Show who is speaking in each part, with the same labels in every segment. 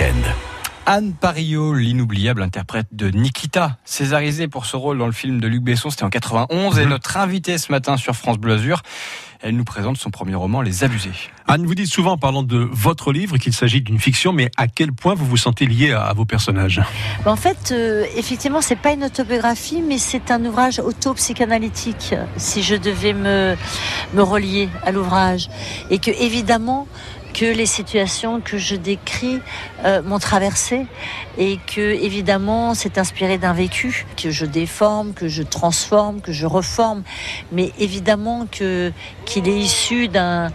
Speaker 1: week-end.
Speaker 2: Anne Parillo, l'inoubliable interprète de Nikita, césarisée pour ce rôle dans le film de Luc Besson, c'était en 91, et notre invitée ce matin sur France Bleu Azur. Elle nous présente son premier roman, Les Abusés.
Speaker 3: Anne, vous dites souvent en parlant de votre livre qu'il s'agit d'une fiction, mais à quel point vous vous sentez lié à, vos personnages?
Speaker 4: En fait, euh, effectivement, c'est pas une autobiographie, mais c'est un ouvrage auto-psychanalytique, si je devais me, me relier à l'ouvrage. Et que, évidemment, que les situations que je décris euh, m'ont traversé et que évidemment c'est inspiré d'un vécu que je déforme, que je transforme, que je reforme, mais évidemment que qu'il est issu d'un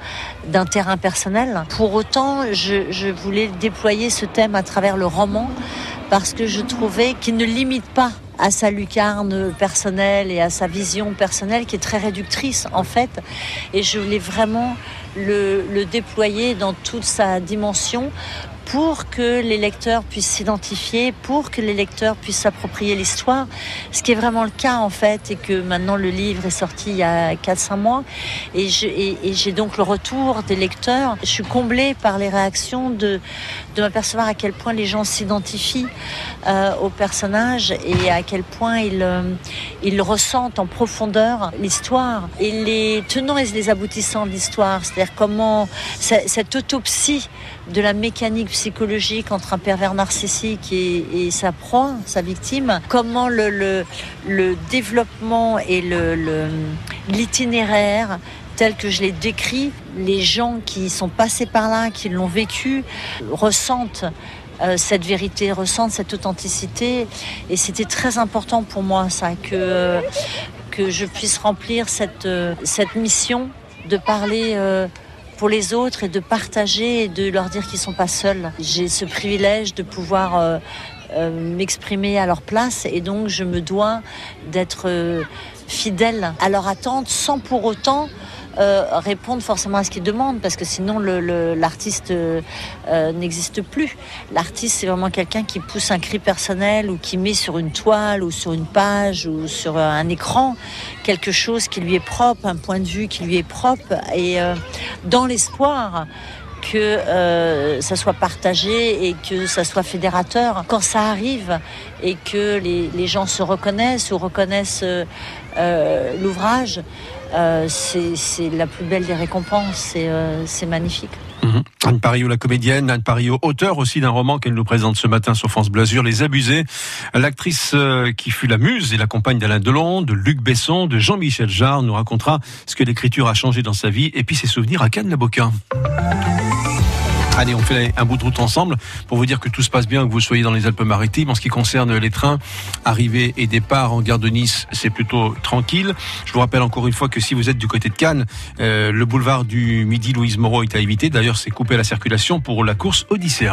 Speaker 4: d'un terrain personnel. Pour autant, je, je voulais déployer ce thème à travers le roman parce que je trouvais qu'il ne limite pas à sa lucarne personnelle et à sa vision personnelle qui est très réductrice en fait. Et je voulais vraiment le, déployer dans toute sa dimension pour que les lecteurs puissent s'identifier, pour que les lecteurs puissent s'approprier l'histoire, ce qui est vraiment le cas en fait, et que maintenant le livre est sorti il y a 4-5 mois, et j'ai donc le retour des lecteurs. Je suis comblée par les réactions de, de m'apercevoir à quel point les gens s'identifient euh, au personnage et à quel point ils, euh, ils ressentent en profondeur l'histoire et les tenants et les aboutissants de l'histoire, c'est-à-dire comment cette autopsie de la mécanique psychologique entre un pervers narcissique et, sa proie, sa victime, comment le, le, développement et l'itinéraire le, tel que je l'ai décrit, les gens qui sont passés par là, qui l'ont vécu, ressentent euh, cette vérité, ressentent cette authenticité. Et c'était très important pour moi, ça, que, que je puisse remplir cette, cette mission de parler. Euh, pour les autres et de partager et de leur dire qu'ils sont pas seuls. J'ai ce privilège de pouvoir euh, euh, m'exprimer à leur place et donc je me dois d'être euh, fidèle à leur attente sans pour autant euh, répondre forcément à ce qu'ils demandent parce que sinon l'artiste euh, n'existe plus. L'artiste c'est vraiment quelqu'un qui pousse un cri personnel ou qui met sur une toile ou sur une page ou sur un écran quelque chose qui lui est propre, un point de vue qui lui est propre et dans l'espoir que euh, ça soit partagé et que ça soit fédérateur. Quand ça arrive et que les, gens se reconnaissent ou reconnaissent euh, l'ouvrage, euh, c'est la plus belle des récompenses. C'est magnifique.
Speaker 3: Anne Parillo, la comédienne, Anne Parillo, auteur aussi d'un roman qu'elle nous présente ce matin sur France Blasure, Les Abusés. L'actrice euh, qui fut la muse et la compagne d'Alain Delon, de Luc Besson, de Jean-Michel Jarre nous racontera ce que l'écriture a changé dans sa vie et puis ses souvenirs à Cannes-la-Boca. Allez, on fait un bout de route ensemble pour vous dire que tout se passe bien, que vous soyez dans les Alpes-Maritimes. En ce qui concerne les trains, arrivée et départ en gare de Nice, c'est plutôt tranquille. Je vous rappelle encore une fois que si vous êtes du côté de Cannes, euh, le boulevard du Midi Louise Moreau est à éviter. D'ailleurs, c'est coupé à la circulation pour la course Odyssée.